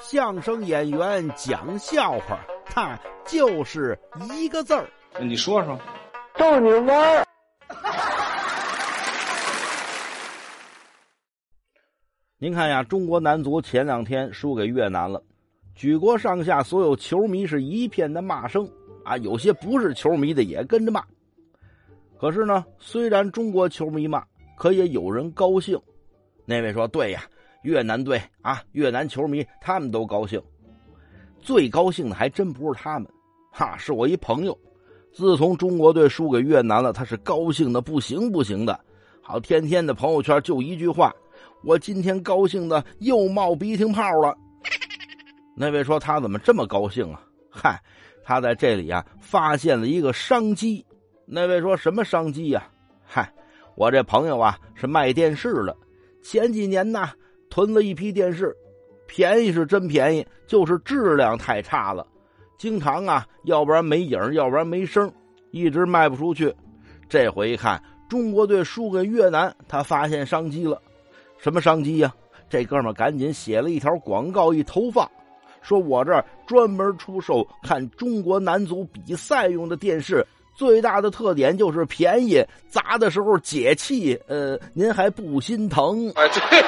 相声演员讲笑话，他就是一个字儿。你说说，逗你玩儿。您看呀，中国男足前两天输给越南了，举国上下所有球迷是一片的骂声啊，有些不是球迷的也跟着骂。可是呢，虽然中国球迷骂，可也有人高兴。那位说：“对呀，越南队啊，越南球迷他们都高兴。最高兴的还真不是他们，哈，是我一朋友。自从中国队输给越南了，他是高兴的不行不行的，好天天的朋友圈就一句话。”我今天高兴的又冒鼻涕泡了。那位说他怎么这么高兴啊？嗨，他在这里啊发现了一个商机。那位说什么商机呀？嗨，我这朋友啊是卖电视的，前几年呢囤了一批电视，便宜是真便宜，就是质量太差了，经常啊要不然没影，要不然没声，一直卖不出去。这回一看中国队输给越南，他发现商机了。什么商机呀？这哥们赶紧写了一条广告一投放，说我这儿专门出售看中国男足比赛用的电视，最大的特点就是便宜，砸的时候解气。呃，您还不心疼？哎，对。